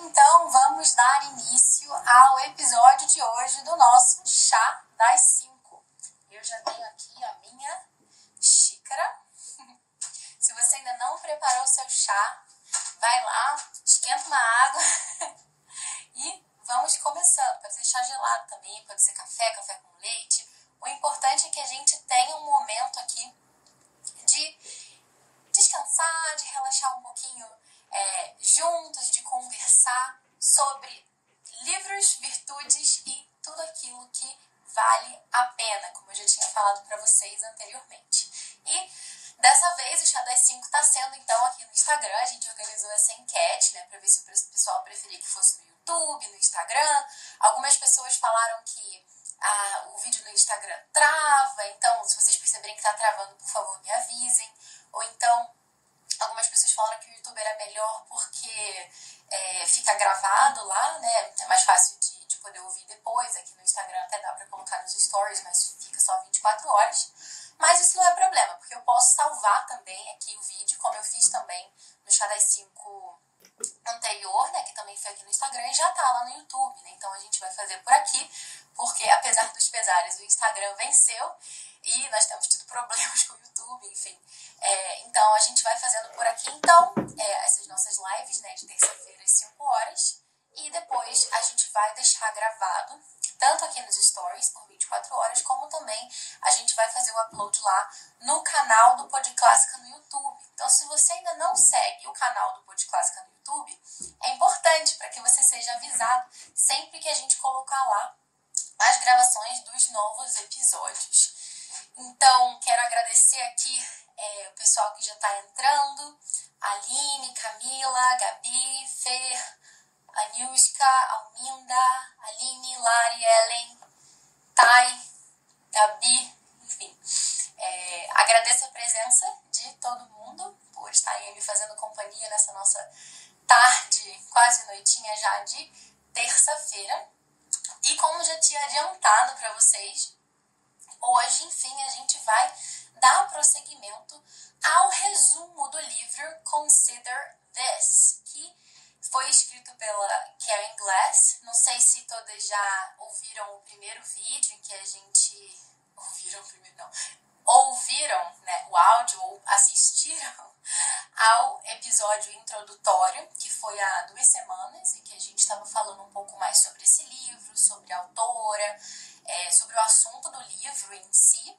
então vamos dar início ao episódio de hoje do nosso Chá das 5. Eu já tenho aqui a minha xícara. Se você ainda não preparou o seu chá, vai lá, esquenta uma água e vamos começando. Pode ser chá gelado também, pode ser café, café com leite. O importante é que a gente tenha um momento aqui de descansar, de relaxar um pouquinho é, juntos, de conversar sobre livros, virtudes e tudo aquilo que vale a pena, como eu já tinha falado para vocês anteriormente. E dessa vez o Chá das 5 está sendo então aqui no Instagram, a gente organizou essa enquete, né, para ver se o pessoal preferia que fosse no YouTube, no Instagram. Algumas pessoas falaram que ah, o vídeo no Instagram trava, então se vocês perceberem que está travando, por favor, me avisem. Ou então Algumas pessoas falaram que o YouTube era melhor porque é, fica gravado lá, né? É mais fácil de, de poder ouvir depois. Aqui no Instagram até dá pra colocar nos stories, mas fica só 24 horas. Mas isso não é problema, porque eu posso salvar também aqui o vídeo, como eu fiz também no Chá das 5 anterior, né, que também foi aqui no Instagram, e já tá lá no YouTube, né? Então a gente vai fazer por aqui, porque apesar dos pesares, o Instagram venceu e nós temos tido problemas com o YouTube, enfim. É, então a gente vai fazendo por aqui, então, é, essas nossas lives, né, de terça-feira às 5 horas. E depois a gente vai deixar gravado, tanto aqui nos stories por 24 horas, como também a gente vai fazer o upload lá no canal do Pod Clássica no YouTube. Então, se você ainda não segue o canal do Pod Clássica no YouTube, é importante para que você seja avisado sempre que a gente colocar lá as gravações dos novos episódios. Então, quero agradecer aqui é, o pessoal que já está entrando: Aline, Camila, Gabi, Fer, Aniuska, Alminda, Aline, Lari, Ellen, Thay, Gabi, enfim. É, agradeço a presença de todo mundo por estarem me fazendo companhia nessa nossa tarde, quase noitinha já de terça-feira. E como já tinha adiantado para vocês, Hoje, enfim, a gente vai dar prosseguimento ao resumo do livro Consider This, que foi escrito pela Karen Glass. Não sei se todas já ouviram o primeiro vídeo em que a gente. Ouviram primeiro, não. Ouviram né, o áudio ou assistiram ao episódio introdutório, que foi há duas semanas, em que a gente estava falando um pouco mais sobre esse livro, sobre a autora, é, sobre o assunto do livro em si.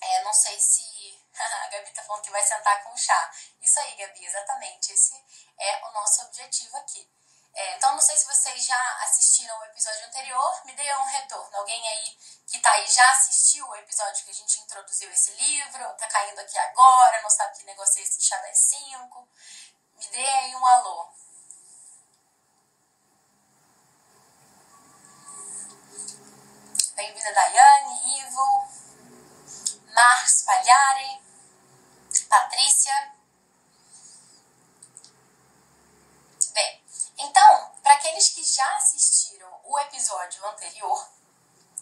É, não sei se a Gabi tá falando que vai sentar com o chá. Isso aí, Gabi, exatamente. Esse é o nosso objetivo aqui. É, então, não sei se vocês já assistiram o episódio anterior, me dê um retorno. Alguém aí que tá aí já assistiu o episódio que a gente introduziu esse livro, tá caindo aqui agora, não sabe que negócio é esse de chá das 5? Me dê aí um alô. Bem-vinda, Daiane, Ivo, Marcos Pagliari, Patrícia. Bem, então, para aqueles que já assistiram o episódio anterior,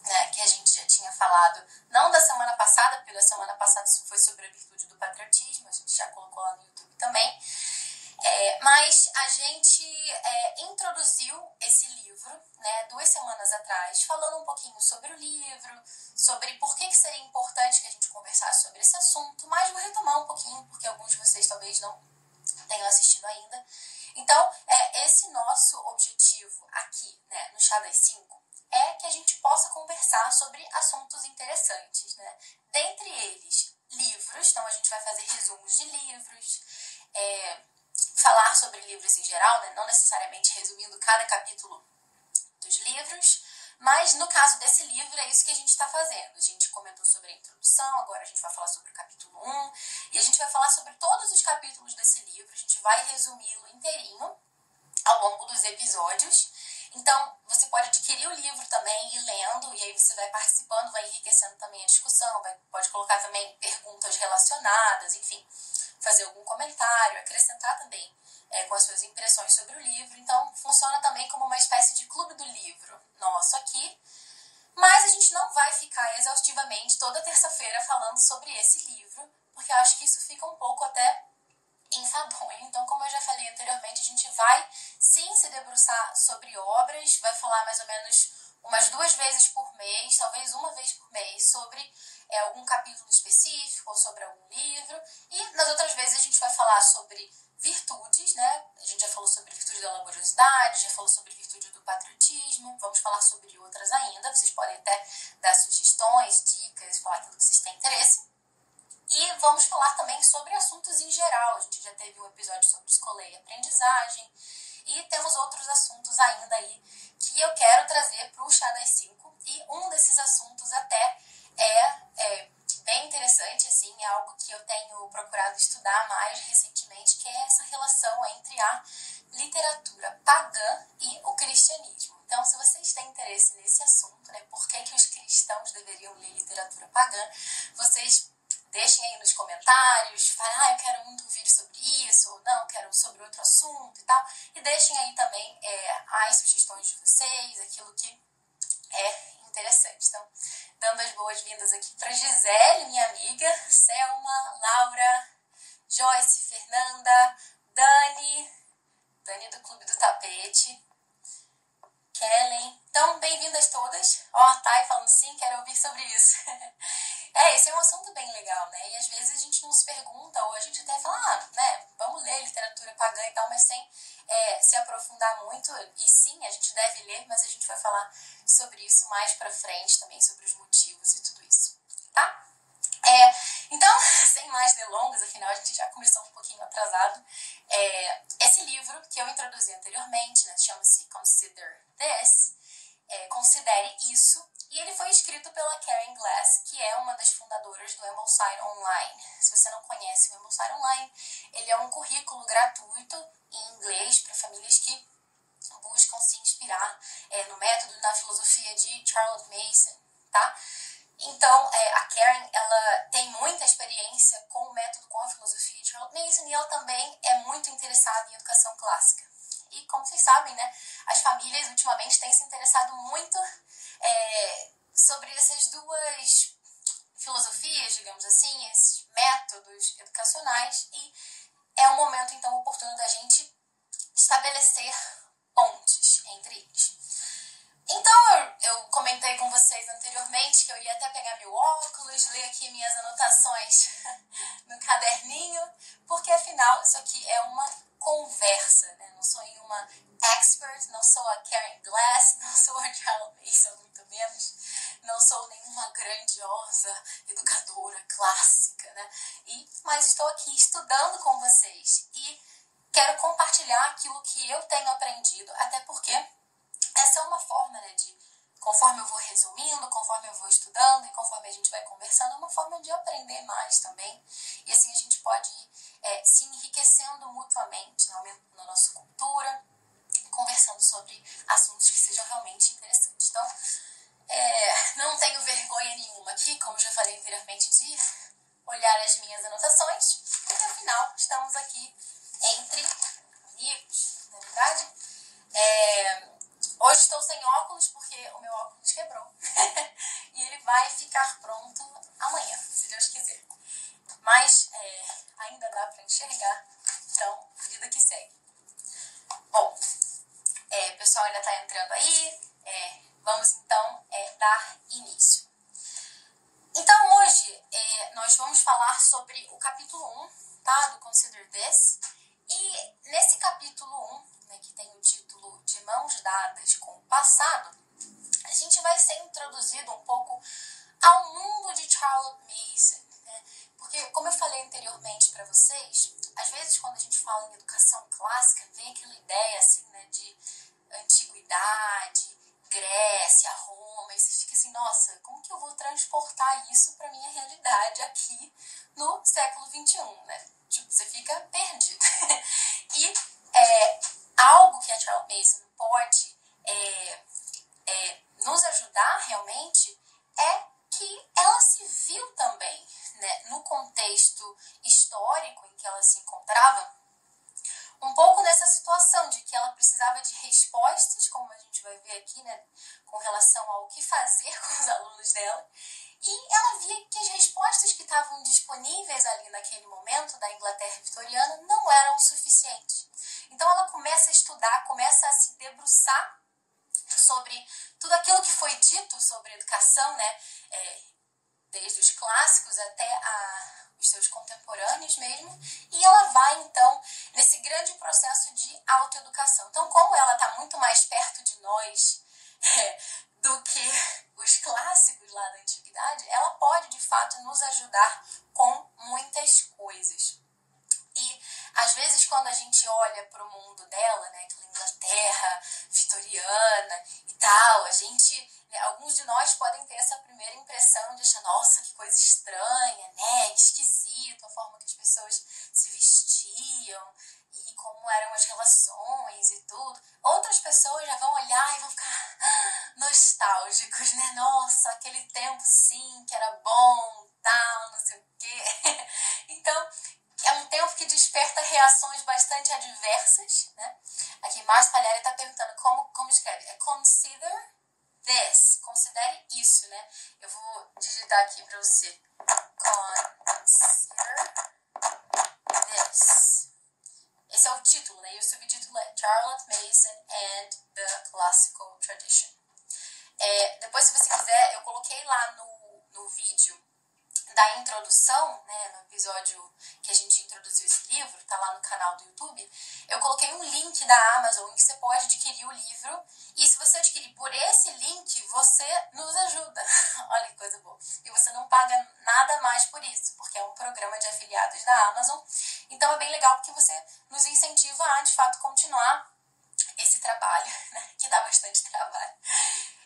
né, que a gente já tinha falado, não da semana passada, porque da semana passada foi sobre a virtude do patriotismo, a gente já colocou lá no YouTube também. É, mas a gente é, introduziu esse livro né, duas semanas atrás, falando um pouquinho sobre o livro, sobre por que, que seria importante que a gente conversasse sobre esse assunto, mas vou retomar um pouquinho, porque alguns de vocês talvez não tenham assistido ainda. Então, é esse nosso objetivo aqui né, no Chá das 5 é que a gente possa conversar sobre assuntos interessantes. Né? Dentre eles, livros, então a gente vai fazer resumos de livros, é, falar sobre livros em geral, né? não necessariamente resumindo cada capítulo dos livros, mas no caso desse livro é isso que a gente está fazendo. A gente comentou sobre a introdução, agora a gente vai falar sobre o capítulo 1, e a gente vai falar sobre todos os capítulos desse livro, a gente vai resumi-lo inteirinho ao longo dos episódios. Então, você pode adquirir o livro também e lendo, e aí você vai participando, vai enriquecendo também a discussão, vai, pode colocar também perguntas relacionadas, enfim fazer algum comentário, acrescentar também é, com as suas impressões sobre o livro. Então, funciona também como uma espécie de clube do livro nosso aqui. Mas a gente não vai ficar exaustivamente toda terça-feira falando sobre esse livro, porque eu acho que isso fica um pouco até enfadonho. Então, como eu já falei anteriormente, a gente vai sim se debruçar sobre obras, vai falar mais ou menos umas duas vezes por mês, talvez uma vez por mês, sobre é, algum capítulo específico ou sobre algum livro. E nas outras vezes a gente vai falar sobre virtudes, né? A gente já falou sobre virtude da laboriosidade, já falou sobre virtude do patriotismo, vamos falar sobre outras ainda. Vocês podem até dar sugestões, dicas, falar aquilo que vocês têm interesse. E vamos falar também sobre assuntos em geral. A gente já teve um episódio sobre escola e aprendizagem. E temos outros assuntos ainda aí que eu quero trazer para o Chá das 5. E um desses assuntos até é, é bem interessante, assim, é algo que eu tenho procurado estudar mais recentemente, que é essa relação entre a literatura pagã e o cristianismo. Então, se vocês têm interesse nesse assunto, né, por que, que os cristãos deveriam ler literatura pagã, vocês deixem aí nos comentários, falem, ah, eu quero muito ouvir sobre isso, ou não, quero sobre outro assunto e tal. E deixem aí também é, as sugestões de vocês, aquilo que é interessante. Então, dando as boas-vindas aqui para Gisele, minha amiga, Selma, Laura, Joyce, Fernanda, Dani, Dani do Clube do Tapete, Kellen. Então, bem-vindas todas. Ó, oh, Thay falando sim, quero ouvir sobre isso. é, esse é um assunto bem legal, né? E às vezes a gente não se pergunta, ou a gente até fala, ah, né, vamos ler literatura pagã e tal, mas sem é, se aprofundar muito. E sim, a gente deve ler, mas a gente vai falar sobre isso mais pra frente também, sobre os motivos e tudo isso, tá? É, então, sem mais delongas, afinal a gente já começou um pouquinho atrasado. É, esse livro que eu introduzi anteriormente, né, chama-se Consider This, é, Considere Isso, e ele foi escrito pela Karen Glass, que é uma das fundadoras do Ambleside Online. Se você não conhece o Ambleside Online, ele é um currículo gratuito em inglês para famílias que buscam se inspirar é, no método na filosofia de Charles Mason, tá? Então, é, a Karen, ela tem muita experiência com o método, com a filosofia de Charles Mason, e ela também é muito interessada em educação clássica. E, como vocês sabem, né, as famílias ultimamente têm se interessado muito é, sobre essas duas filosofias, digamos assim, esses métodos educacionais, e é um momento, então, oportuno da gente estabelecer pontes entre eles. Então, eu comentei com vocês anteriormente que eu ia até pegar meu óculos, ler aqui minhas anotações no caderninho, porque afinal isso aqui é uma conversa, né? Não sou uma expert, não sou a Karen Glass, não sou a Charles Mason, muito menos. Não sou nenhuma grandiosa educadora clássica, né? E, mas estou aqui estudando com vocês e quero compartilhar aquilo que eu tenho aprendido, até porque essa é uma forma né, de, conforme eu vou resumindo, conforme eu vou estudando e conforme a gente vai conversando, é uma forma de aprender mais também. E assim a gente pode ir é, se enriquecendo mutuamente, né, aumentando a nossa cultura, conversando sobre assuntos que sejam realmente interessantes. Então, é, não tenho vergonha nenhuma aqui, como já falei anteriormente, de olhar as minhas anotações, porque afinal estamos aqui entre amigos, na é verdade. É, sem óculos porque o meu óculos quebrou. e ele vai ficar pronto amanhã, se Deus quiser. Mas é, ainda dá para enxergar, então, vida que segue. Bom, é, o pessoal ainda está entrando aí. É, vamos então é, dar início. Então, hoje é, nós vamos falar sobre o capítulo 1 tá, do Consider This. E nesse capítulo 1, né, que tem o título de Mãos Dadas com o Passado, a gente vai ser introduzido um pouco ao mundo de Charlotte Mason. Né? Porque, como eu falei anteriormente para vocês, às vezes quando a gente fala em educação clássica, vem aquela ideia assim, né, de antiguidade, Grécia, Roma, e você fica assim, nossa, como que eu vou transportar isso para minha realidade aqui no século XXI, né? Tipo, você fica perdido. e é, algo que a Charles Mason pode é, é, nos ajudar realmente é que ela se viu também né, no contexto histórico em que ela se encontrava, um pouco nessa situação situações bastante adversas, né? Aqui, Márcio Palhares está perguntando como, como escreve. É consider this. Considere isso, né? Eu vou digitar aqui para você. Consider this. Esse é o título, né? E o subtítulo é Charlotte Mason and the Classical Tradition. É, depois, se você quiser, eu coloquei lá no, no vídeo da introdução, né, no episódio que a gente introduziu esse livro, tá lá no canal do YouTube, eu coloquei um link da Amazon em que você pode adquirir o livro. E se você adquirir por esse link, você nos ajuda. Olha que coisa boa. E você não paga nada mais por isso, porque é um programa de afiliados da Amazon. Então é bem legal porque você nos incentiva a de fato continuar esse trabalho, né? que dá bastante trabalho.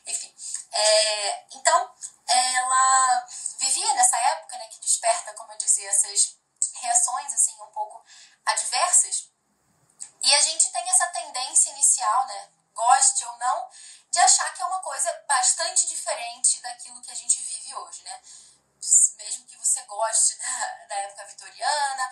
Enfim, é, então ela vivia nessa época né, que desperta, como eu dizia, essas reações assim um pouco adversas. E a gente tem essa tendência inicial, né, goste ou não, de achar que é uma coisa bastante diferente daquilo que a gente vive hoje, né? Mesmo que você goste da, da época vitoriana,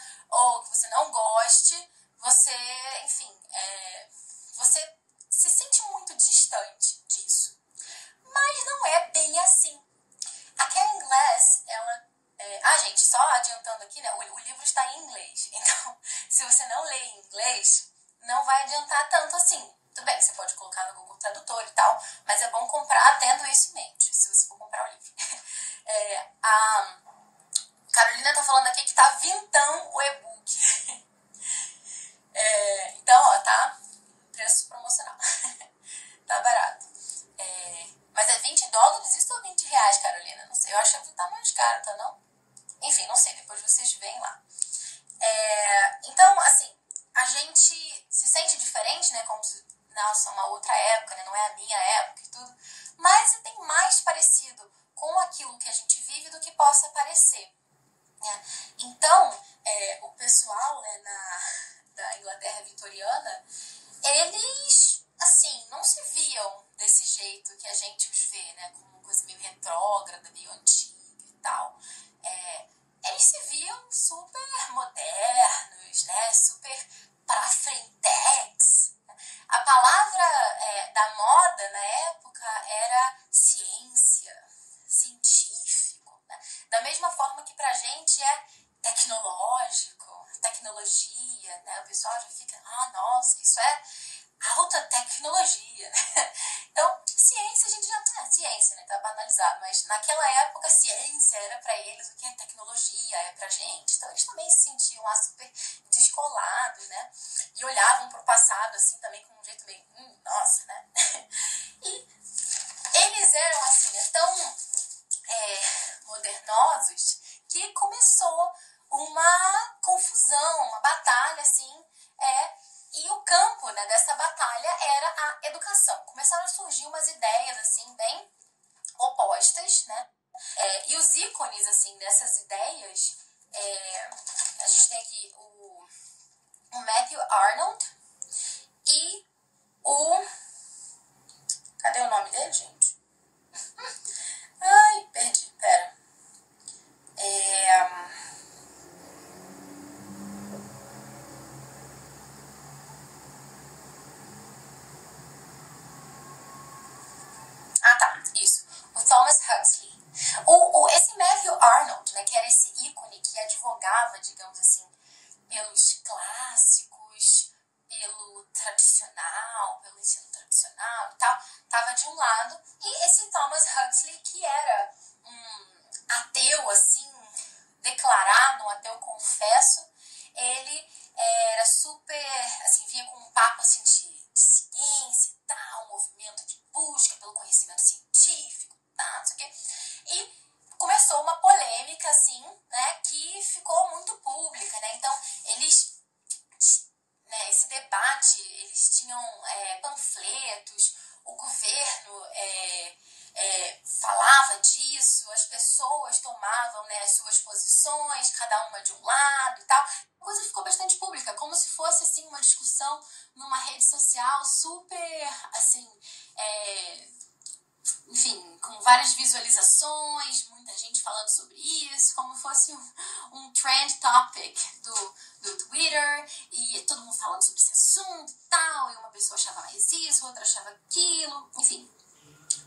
várias visualizações, muita gente falando sobre isso, como fosse um, um trend topic do, do Twitter, e todo mundo falando sobre esse assunto e tal, e uma pessoa achava mais isso, outra achava aquilo, enfim.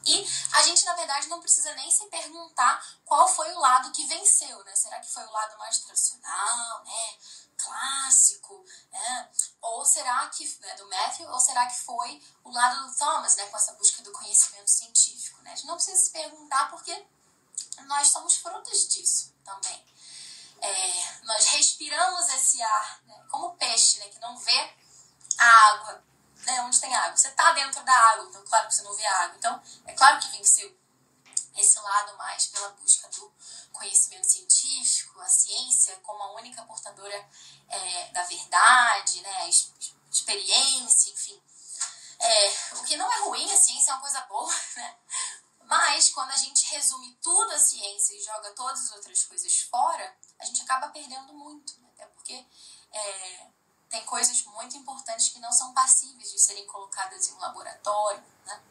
E a gente, na verdade, não precisa nem se perguntar qual foi o lado que venceu, né? Será que foi o lado mais tradicional, né? Clássico, né? Ou será que, né, do Matthew, ou será que foi o lado do Thomas, né? Com essa busca do conhecimento científico, né? A gente não precisa se perguntar porque nós somos frutos disso também. É, nós respiramos esse ar, né? como peixe, né? Que não vê a água, né, onde tem água. Você está dentro da água, então claro que você não vê água. Então, é claro que venceu esse lado mais pela busca do conhecimento científico, a ciência como a única portadora é, da verdade, né, experiência, enfim. É, o que não é ruim, a ciência é uma coisa boa, né? Mas quando a gente resume tudo a ciência e joga todas as outras coisas fora, a gente acaba perdendo muito, né? até porque é, tem coisas muito importantes que não são passíveis de serem colocadas em um laboratório, né?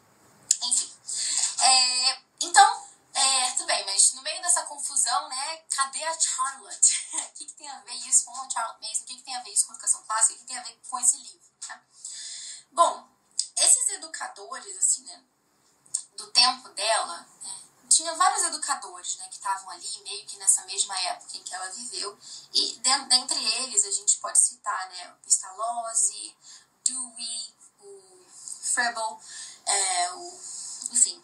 Estavam ali, meio que nessa mesma época em que ela viveu. E dentre eles a gente pode citar né, o Pestalozzi, Dewey, o Froebel, é, o, enfim,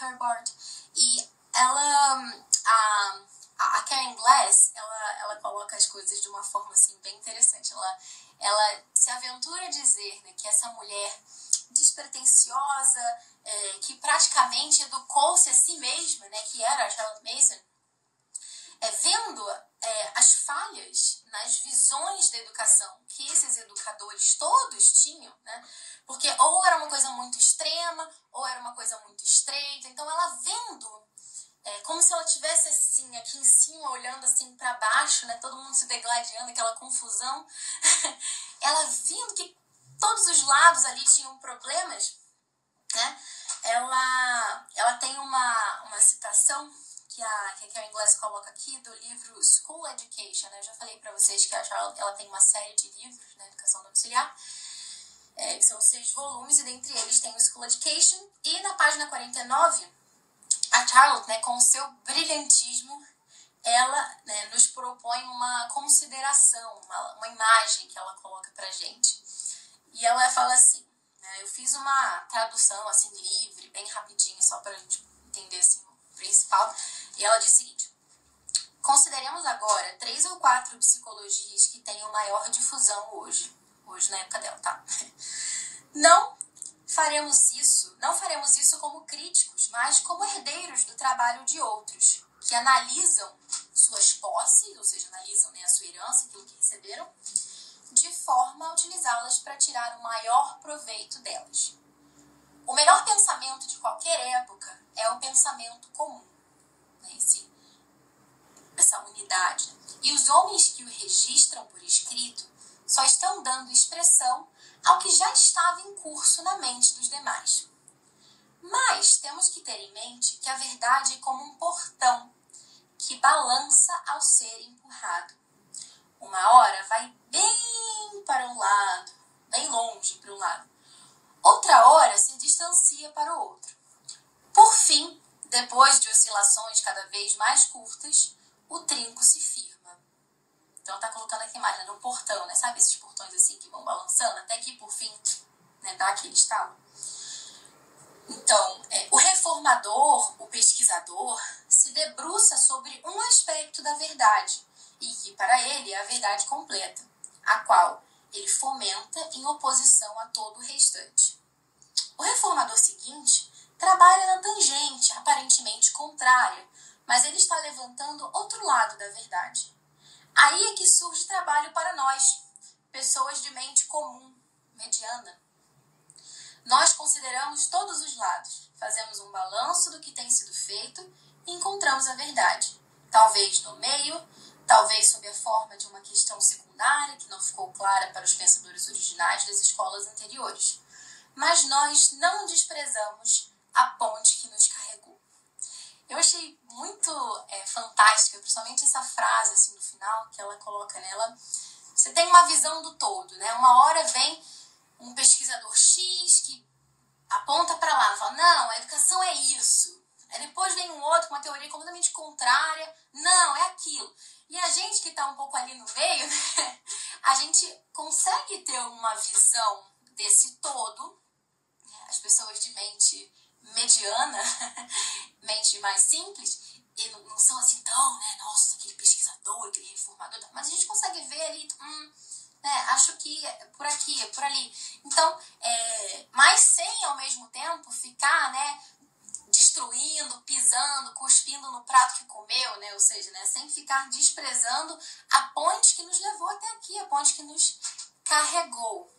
Herbert. E ela, a, a Karen Glass, ela, ela coloca as coisas de uma forma assim, bem interessante. Ela, ela se aventura a dizer né, que essa mulher despretensiosa, é, que praticamente educou-se a si mesma, né, que era a Charlotte Mason, é, vendo é, as falhas nas visões da educação que esses educadores todos tinham, né? Porque ou era uma coisa muito extrema, ou era uma coisa muito estreita. Então ela vendo, é, como se ela tivesse assim aqui em cima olhando assim para baixo, né? Todo mundo se degladiando, aquela confusão. ela vendo que todos os lados ali tinham problemas, né? Ela, ela tem uma, uma citação que a, que a Karen Glass coloca aqui do livro School Education. Né? Eu já falei para vocês que a Charlotte ela tem uma série de livros na né, educação domiciliar, é, que são seis volumes, e dentre eles tem o School Education. E na página 49, a Charlotte, né, com o seu brilhantismo, ela né, nos propõe uma consideração, uma, uma imagem que ela coloca pra gente. E ela fala assim, né, eu fiz uma tradução assim livre, bem rapidinho, só pra gente entender assim, o principal. E ela diz o seguinte: Consideremos agora três ou quatro psicologias que tenham maior difusão hoje. Hoje, na época dela, tá? Não faremos isso, não faremos isso como críticos, mas como herdeiros do trabalho de outros, que analisam suas posses, ou seja, analisam né, a sua herança, aquilo que receberam, de forma a utilizá-las para tirar o maior proveito delas. O melhor pensamento de qualquer época é o pensamento comum, né, esse, essa unidade. E os homens que o registram por escrito só estão dando expressão ao que já estava em curso na mente dos demais. Mas temos que ter em mente que a verdade é como um portão que balança ao ser empurrado. Uma hora vai bem para um lado, bem longe para um lado. Outra hora se distancia para o outro. Por fim, depois de oscilações cada vez mais curtas, o trinco se firma. Então tá colocando aqui a imagem portão, né? Sabe esses portões assim que vão balançando até que por fim, né, dá aquele estalo. Então, é, o reformador, o pesquisador, se debruça sobre um aspecto da verdade e que, para ele, é a verdade completa, a qual ele fomenta em oposição a todo o restante. O reformador seguinte trabalha na tangente, aparentemente contrária, mas ele está levantando outro lado da verdade. Aí é que surge trabalho para nós, pessoas de mente comum, mediana. Nós consideramos todos os lados, fazemos um balanço do que tem sido feito e encontramos a verdade. Talvez no meio, talvez sob a forma de uma questão secundária que não ficou clara para os pensadores originais das escolas anteriores. Mas nós não desprezamos a ponte que nos carregou. Eu achei muito é, fantástica, principalmente essa frase assim no final que ela coloca nela. Você tem uma visão do todo, né? Uma hora vem um pesquisador X que aponta para lá, fala não, a educação é isso. Aí depois vem um outro com uma teoria completamente contrária, não, é aquilo. E a gente que está um pouco ali no meio, né? a gente consegue ter uma visão desse todo. Né? As pessoas de mente mediana, mente mais simples, e não, são assim tão, né, nossa, aquele pesquisador, aquele reformador, mas a gente consegue ver ali, hum, né, acho que é por aqui, é por ali. Então, é, mas sem ao mesmo tempo ficar, né, destruindo, pisando, cuspindo no prato que comeu, né, ou seja, né, sem ficar desprezando a ponte que nos levou até aqui, a ponte que nos carregou.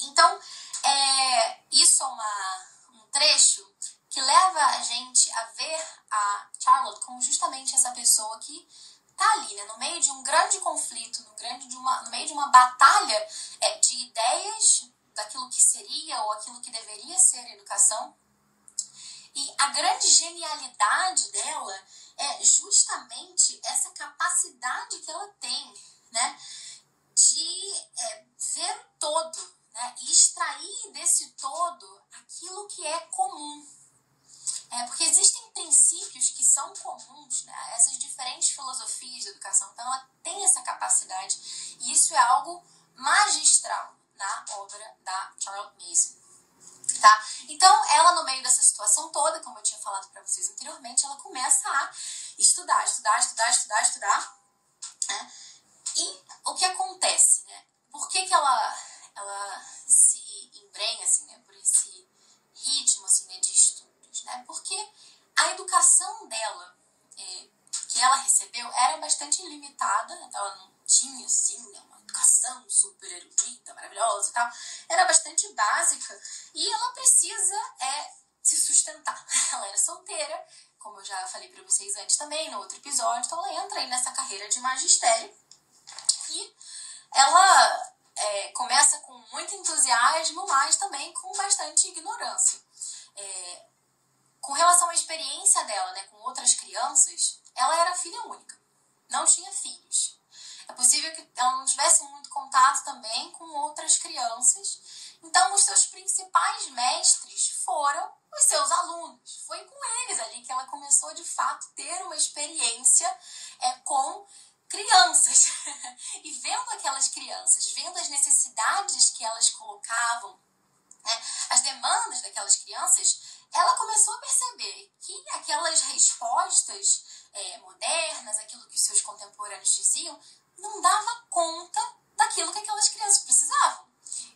Então, é, isso é uma, um trecho que leva a gente a ver a Charlotte como justamente essa pessoa que tá ali, né, no meio de um grande conflito, no, grande de uma, no meio de uma batalha é, de ideias daquilo que seria ou aquilo que deveria ser educação. E a grande genialidade dela é justamente essa capacidade que ela tem, né, de é, ver o todo, né, e extrair desse todo aquilo que é comum. É, porque existem princípios que são comuns, né? essas diferentes filosofias de educação. Então, ela tem essa capacidade. E isso é algo magistral na obra da Charlotte Mason. Tá? Então, ela, no meio dessa situação toda, como eu tinha falado para vocês anteriormente, ela começa a estudar, estudar, estudar, estudar, estudar. Né? E o que acontece? Né? Por que, que ela, ela se embrenha assim, né, por esse ritmo assim, né, de estudos? Né? Porque a educação dela, é, que ela recebeu, era bastante limitada, ela não tinha assim, né, uma educação super erudita, maravilhosa e tal, era bastante básica e ela precisa é, se sustentar. Ela era solteira, como eu já falei para vocês antes também, no outro episódio, então ela entra aí nessa carreira de magistério e ela é, começa com muito entusiasmo, mas também com bastante ignorância. É, com relação à experiência dela né, com outras crianças, ela era filha única, não tinha filhos. É possível que ela não tivesse muito contato também com outras crianças. Então, os seus principais mestres foram os seus alunos. Foi com eles ali que ela começou de fato ter uma experiência é, com crianças e vendo aquelas crianças, vendo as necessidades que elas colocavam, né, as demandas daquelas crianças, ela começou a perceber que aquelas respostas é, modernas, aquilo que os seus contemporâneos diziam, não dava conta daquilo que aquelas crianças precisavam.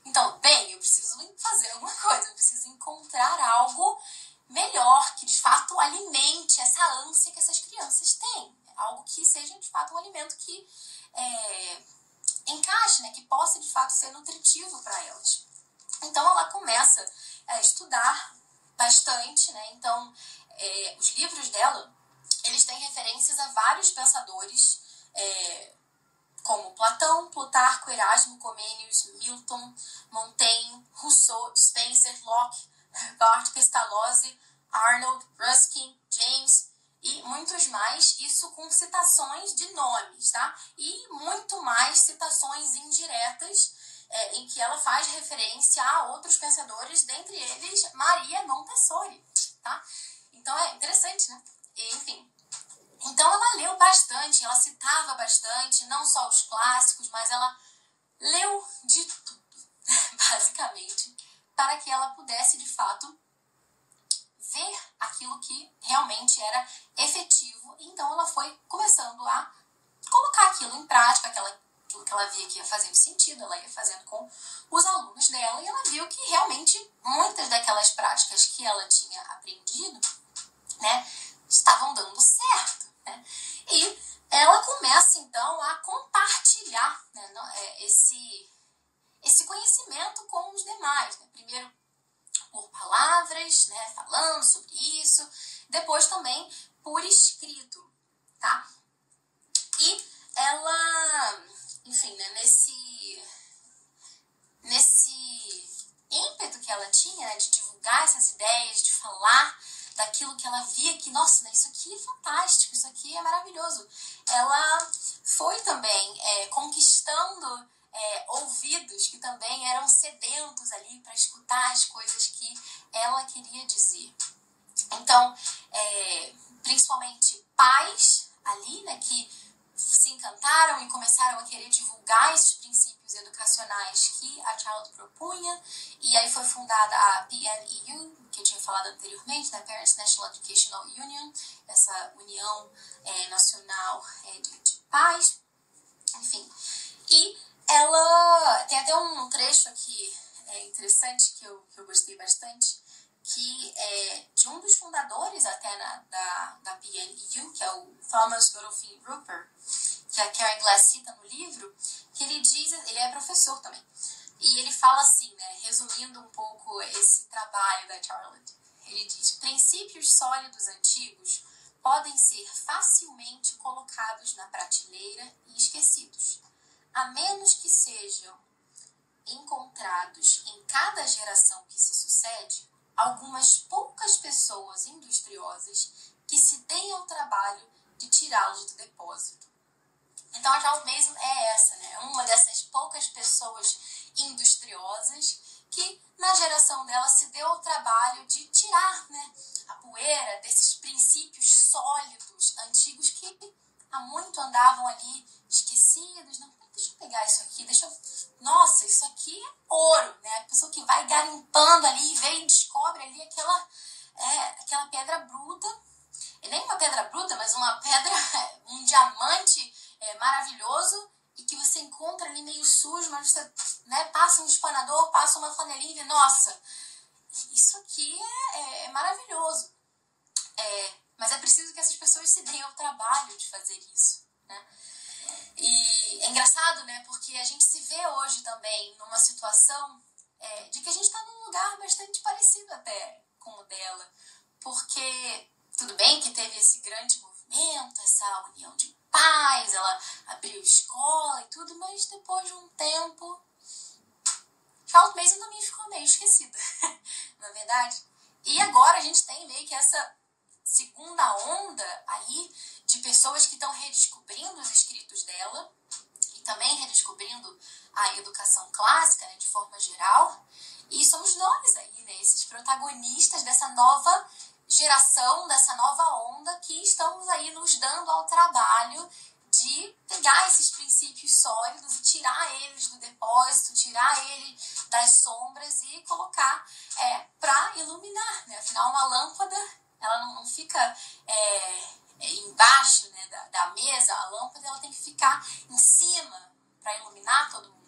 Então, bem, eu preciso fazer alguma coisa, eu preciso encontrar algo melhor que de fato alimente essa ânsia que essas crianças têm. Algo que seja de fato um alimento que é, encaixe, né, que possa de fato ser nutritivo para elas. Então ela começa a estudar bastante, né? Então é, os livros dela eles têm referências a vários pensadores é, como Platão, Plutarco, Erasmo, Comênios, Milton, Montaigne, Rousseau, Spencer, Locke, Bart Pestalozzi, Arnold, Ruskin, James e muitos mais, isso com citações de nomes, tá? E muito mais citações indiretas é, em que ela faz referência a outros pensadores, dentre eles Maria Montessori, tá? Então é interessante, né? enfim, então ela leu bastante, ela citava bastante, não só os clássicos, mas ela leu de tudo, basicamente, para que ela pudesse, de fato, ver aquilo que realmente era efetivo. Então ela foi começando a colocar aquilo em prática, aquela, aquilo que ela via que ia fazendo sentido, ela ia fazendo com os alunos dela, e ela viu que realmente muitas daquelas práticas que ela tinha aprendido, né, estavam dando certo. Né? E ela começa então a compartilhar né, é, esse, esse conhecimento com os demais. Né? Primeiro por palavras, né, falando sobre isso, depois também por escrito, tá? E ela, enfim, né, nesse, nesse ímpeto que ela tinha né, de divulgar essas ideias, de falar daquilo que ela via que, nossa, né, isso aqui é fantástico, isso aqui é maravilhoso. Ela foi também é, conquistando é, ouvidos que também eram sedentos ali para escutar as coisas que ela queria dizer. Então, é, principalmente pais ali, né, que se encantaram e começaram a querer divulgar esses princípios educacionais que a Child propunha, e aí foi fundada a PNEU, que eu tinha falado anteriormente, né, Parents National Educational Union, essa união é, nacional é, de, de pais, enfim. E ela tem até um trecho aqui é, interessante que eu, que eu gostei bastante, que é de um dos fundadores até na, da, da PNU, que é o Thomas Godolphin Rupert, que a Karen Glass cita no livro, que ele diz, ele é professor também, e ele fala assim, né, resumindo um pouco esse trabalho da Charlotte, ele diz, princípios sólidos antigos podem ser facilmente colocados na prateleira e esquecidos a menos que sejam encontrados em cada geração que se sucede algumas poucas pessoas industriosas que se deem ao trabalho de tirá-los do depósito. Então a Charles Mason é essa, né? Uma dessas poucas pessoas industriosas que na geração dela se deu ao trabalho de tirar, né, a poeira desses princípios sólidos antigos que há muito andavam ali esquecidos, não deixa eu pegar isso aqui, deixa eu. Nossa, isso aqui é ouro, né? A pessoa que vai garimpando ali, vem e descobre ali aquela, é, aquela pedra bruta. E nem uma pedra bruta, mas uma pedra, um diamante é, maravilhoso e que você encontra ali meio sujo, mas você né, passa um espanador, passa uma flanelinha e vê, nossa, isso aqui é, é, é maravilhoso. É, mas é preciso que essas pessoas se deem ao trabalho de fazer isso. Né? E é engraçado, né? Porque a gente se vê hoje também numa situação é, de que a gente está num lugar bastante parecido até com o dela. Porque tudo bem que teve esse grande movimento, essa união de pais, ela abriu escola e tudo, mas depois de um tempo. Charlotte Mason também ficou meio esquecida, na é verdade. E agora a gente tem meio que essa segunda onda aí de pessoas que estão redescobrindo os escritos dela e também redescobrindo a educação clássica né, de forma geral. E somos nós aí, né, esses protagonistas dessa nova geração, dessa nova onda que estamos aí nos dando ao trabalho de pegar esses princípios sólidos e tirar eles do depósito, tirar ele das sombras e colocar é, para iluminar. Né? Afinal, uma lâmpada ela não, não fica é, embaixo né, da, da, mesa, a lâmpada ela tem que ficar em cima para iluminar todo mundo.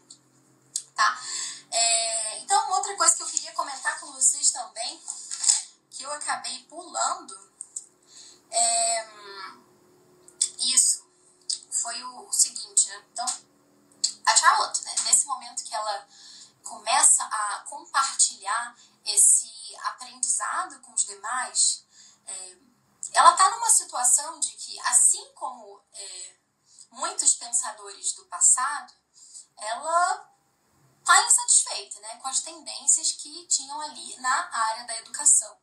Tá? É, então, outra coisa que eu queria comentar com vocês também, que eu acabei pulando, é, isso foi o, o seguinte, né? Então, a Charlotte, né, nesse momento que ela começa a compartilhar esse aprendizado com os demais, é, ela está numa situação de que, assim como é, muitos pensadores do passado, ela está insatisfeita né, com as tendências que tinham ali na área da educação.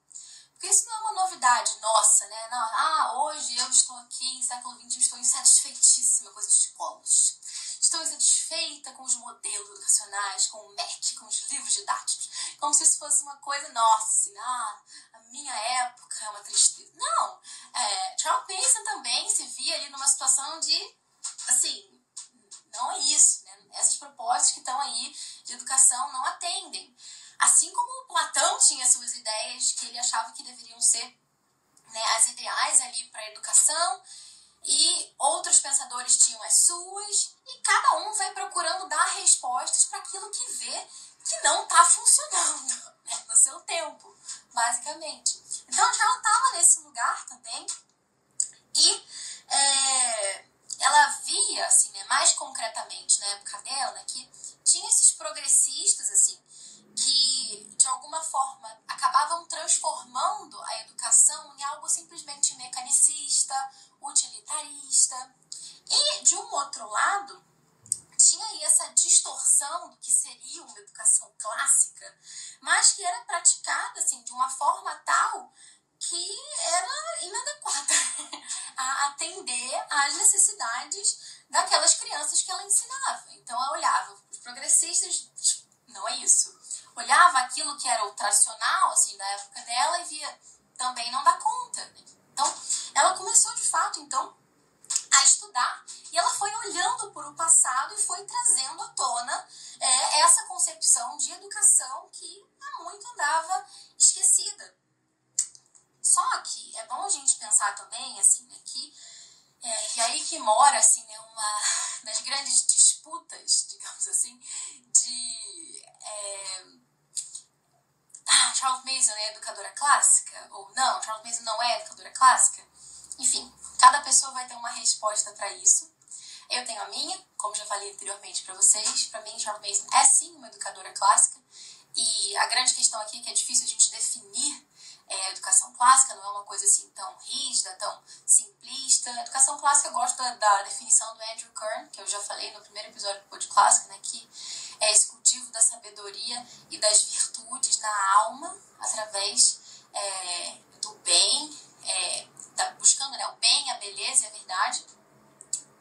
Porque isso não é uma novidade nossa, né? Não, ah, hoje eu estou aqui em século XX, estou insatisfeitíssima com as escolas. Estou insatisfeita com os modelos educacionais, com o MEC, com os livros didáticos. Como se isso fosse uma coisa nossa, assim, ah, a minha época é uma tristeza. Não, é, Charles Mason também se via ali numa situação de, assim, não é isso, né? Essas propostas que estão aí de educação não atendem. Assim como Platão tinha suas ideias que ele achava que deveriam ser né, as ideais ali para a educação, e outros pensadores tinham as suas, e cada um vai procurando dar respostas para aquilo que vê que não está funcionando né, no seu tempo, basicamente. Então ela estava nesse lugar também e é, ela via, assim, né, mais concretamente na época dela, que tinha esses progressistas, assim, que de alguma forma acabavam transformando a educação em algo simplesmente mecanicista, utilitarista. E de um outro lado, tinha aí essa distorção do que seria uma educação clássica, mas que era praticada assim de uma forma tal que era inadequada a atender às necessidades daquelas crianças que ela ensinava. Então ela olhava progressistas, não é isso. Olhava aquilo que era o tradicional assim da época dela e via também não dá conta. Então ela começou de fato então a estudar e ela foi olhando para o passado e foi trazendo à tona é, essa concepção de educação que há muito andava esquecida. Só que é bom a gente pensar também, assim, né, que é, e aí que mora, assim, né, uma das grandes disputas, digamos assim, de é, ah, Charles Mason é educadora clássica ou não, Charles Mason não é educadora clássica. Enfim, cada pessoa vai ter uma resposta para isso. Eu tenho a minha, como já falei anteriormente para vocês. Para mim, Charles Mason é sim uma educadora clássica. E a grande questão aqui é que é difícil a gente definir é, a educação clássica, não é uma coisa assim tão rígida, tão simplista. A educação clássica, eu gosto da, da definição do Andrew Kern, que eu já falei no primeiro episódio do Pod Clássico, né, que é esse cultivo da sabedoria e das virtudes na alma através é, do bem, é, da, buscando né, o bem, a beleza e a verdade,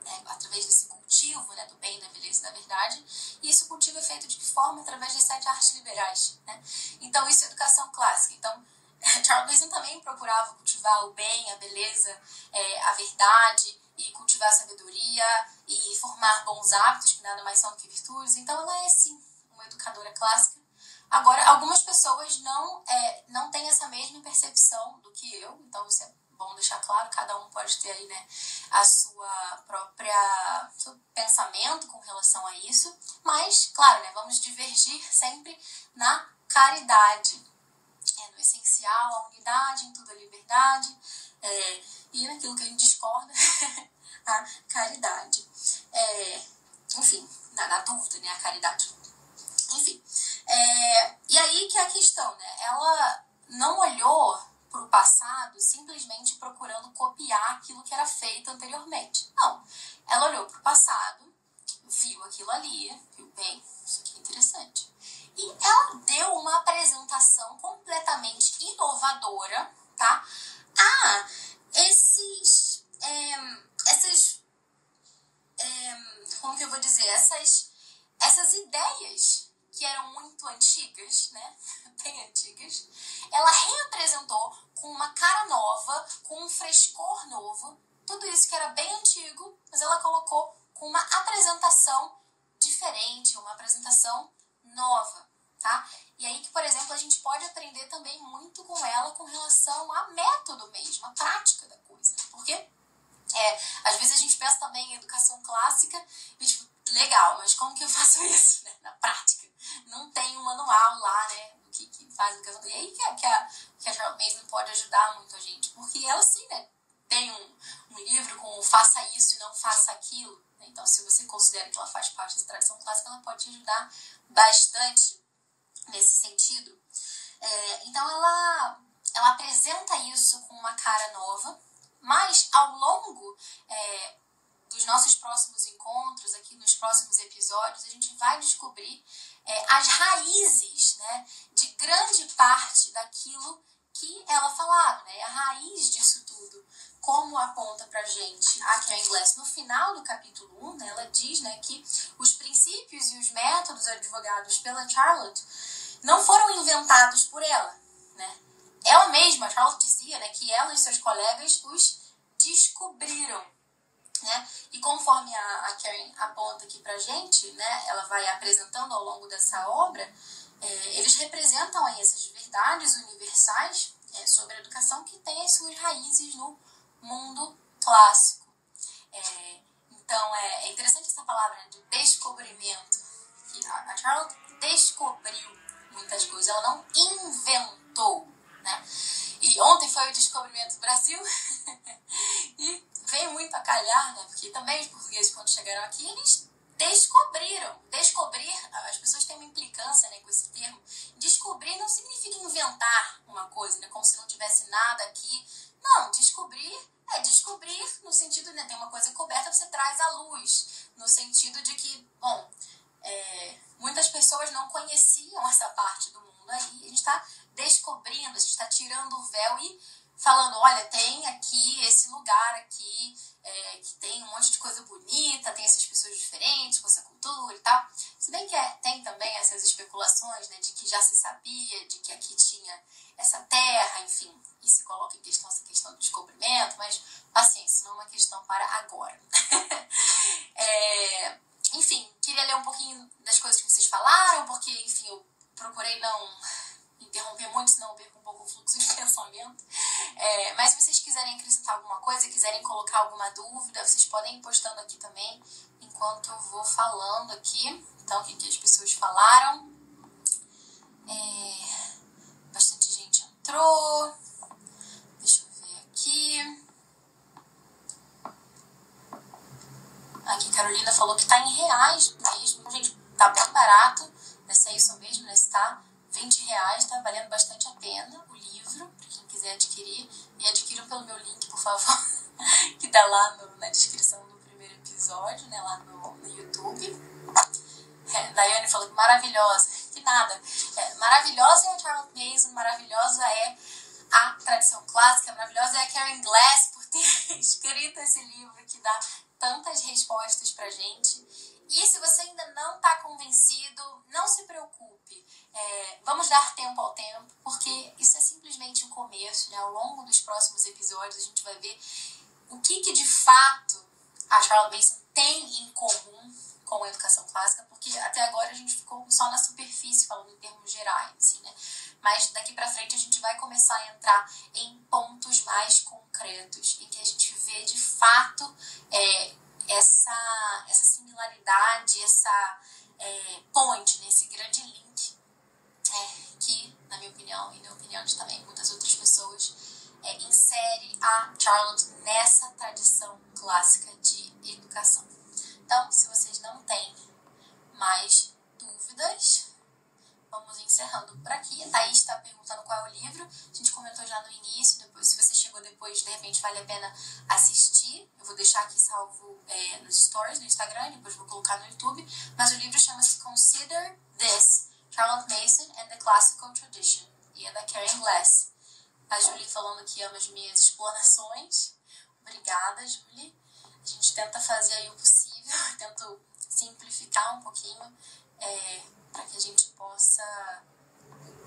né, através desse cultivo né, do bem, da beleza e da verdade. E esse cultivo é feito de que forma? Através das sete artes liberais. Né? Então, isso é educação clássica. Então, Charles Mason também procurava cultivar o bem, a beleza, é, a verdade e cultivar a sabedoria e formar bons hábitos, que nada mais são do que virtudes. Então, ela é, sim, uma educadora clássica. Agora, algumas pessoas não, é, não têm essa mesma percepção do que eu, então isso é bom deixar claro, cada um pode ter aí, né, a sua própria seu pensamento com relação a isso, mas, claro, né, vamos divergir sempre na caridade, é, essencial, a unidade, em tudo a liberdade, é, e naquilo que a gente discorda, a caridade. É, enfim, na, na, dúvida, né, a caridade. Enfim, é, e aí que é a questão, né, ela não olhou para o passado simplesmente procurando copiar aquilo que era feito anteriormente. Não. Ela olhou para o passado, viu aquilo ali, viu, bem, isso aqui é interessante. E ela deu uma apresentação completamente inovadora, tá? A esses. É, essas. É, como que eu vou dizer? Essas, essas ideias que eram muito antigas, né? Bem antigas, ela reapresentou com uma cara nova, com um frescor novo, tudo isso que era bem antigo, mas ela colocou com uma apresentação diferente, uma apresentação nova, tá? E aí que, por exemplo, a gente pode aprender também muito com ela com relação a método mesmo, a prática da coisa. Porque é, às vezes a gente pensa também em educação clássica e tipo, legal, mas como que eu faço isso né, na prática? Não tem um manual lá, né, do que, que faz educação. E aí que a, que a, que Mason pode ajudar muito a gente, porque ela sim, né, tem um, um livro com faça isso e não faça aquilo. Né? Então, se você considera que ela faz parte da tradição clássica, ela pode te ajudar bastante nesse sentido. É, então, ela, ela apresenta isso com uma cara nova, mas ao longo é, dos nossos próximos encontros, aqui nos próximos episódios, a gente vai descobrir é, as raízes né, de grande parte daquilo que ela falava, né, a raiz disso tudo. Como aponta pra gente a Karen Glass no final do capítulo 1, né, ela diz né, que os princípios e os métodos advogados pela Charlotte não foram inventados por ela. Né? Ela mesma, Charlotte dizia né, que ela e seus colegas os descobriram né? E conforme a, a Karen aponta aqui pra gente, né, ela vai apresentando ao longo dessa obra, é, eles representam aí essas verdades universais é, sobre a educação que têm as suas raízes no mundo clássico. É, então, é, é, interessante essa palavra de descobrimento. Que a, a Charlotte descobriu muitas coisas, ela não inventou. Né? E ontem foi o descobrimento do Brasil e veio muito a calhar, né? porque também os portugueses, quando chegaram aqui, eles descobriram. Descobrir, as pessoas têm uma implicância né, com esse termo. Descobrir não significa inventar uma coisa, né, como se não tivesse nada aqui. Não, descobrir é descobrir no sentido, né, tem uma coisa coberta, você traz à luz. No sentido de que, bom, é, muitas pessoas não conheciam essa parte do mundo aí. A gente está descobrindo, a gente está tirando o véu e falando, olha, tem aqui esse lugar aqui é, que tem um monte de coisa bonita, tem essas pessoas diferentes, com essa cultura e tal. Se bem que é, tem também essas especulações, né, de que já se sabia, de que aqui tinha essa terra, enfim, e se coloca em questão essa questão do descobrimento, mas paciência, não é uma questão para agora. é, enfim, queria ler um pouquinho das coisas que vocês falaram, porque, enfim, eu procurei não interromper muito, senão eu perco um pouco o fluxo de pensamento. É, mas se vocês quiserem acrescentar alguma coisa, quiserem colocar alguma dúvida, vocês podem ir postando aqui também, enquanto eu vou falando aqui. Então, o que, que as pessoas falaram. É, bastante gente entrou. Deixa eu ver aqui. Aqui, Carolina falou que tá em reais mesmo. Gente, tá bem barato. Deve isso mesmo, né? Está 20 reais, tá valendo bastante a pena o livro, para quem quiser adquirir. E adquiram pelo meu link, por favor, que tá lá no, na descrição do primeiro episódio, né, lá no, no YouTube. É, Daiane falou que maravilhosa, que nada. É, maravilhosa é a Charlotte Mason, maravilhosa é a tradição clássica, maravilhosa é a Karen Glass por ter escrito esse livro que dá tantas respostas pra gente. E se você ainda não está convencido, não se preocupe. É, vamos dar tempo ao tempo, porque isso é simplesmente o começo. Né? Ao longo dos próximos episódios, a gente vai ver o que, que de fato a Charlotte Mason tem em comum com a educação clássica, porque até agora a gente ficou só na superfície, falando em termos gerais. Assim, né? Mas daqui para frente a gente vai começar a entrar em pontos mais concretos, em que a gente vê de fato é, essa, essa similaridade, essa é, ponte, né, esse grande link é, que, na minha opinião e na opinião de também muitas outras pessoas, é, insere a Charlotte nessa tradição clássica de educação. Então, se vocês não têm mais dúvidas, vamos encerrando por aqui. A Thaís está perguntando qual é o livro. A gente comentou já no início, depois, se você chegou depois, de repente vale a pena assistir. Eu vou deixar aqui salvo é, nos stories do Instagram, depois vou colocar no YouTube. Mas o livro chama-se Consider This, Charlotte Mason and the Classical Tradition. E é da Karen Glass. A Julie falando que ama as minhas explanações. Obrigada, Julie. A gente tenta fazer aí o possível, tento simplificar um pouquinho. É, para que a gente possa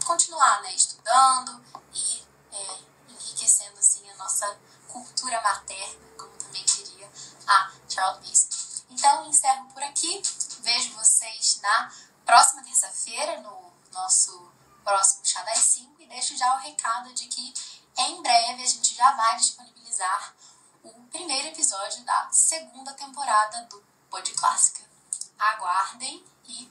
continuar né, estudando e é, enriquecendo assim, a nossa cultura materna, como também queria a Charlotte Mason. Então, encerro por aqui. Vejo vocês na próxima terça-feira, no nosso próximo Chá das 5, e deixo já o recado de que em breve a gente já vai disponibilizar o primeiro episódio da segunda temporada do Pod Clássica. Aguardem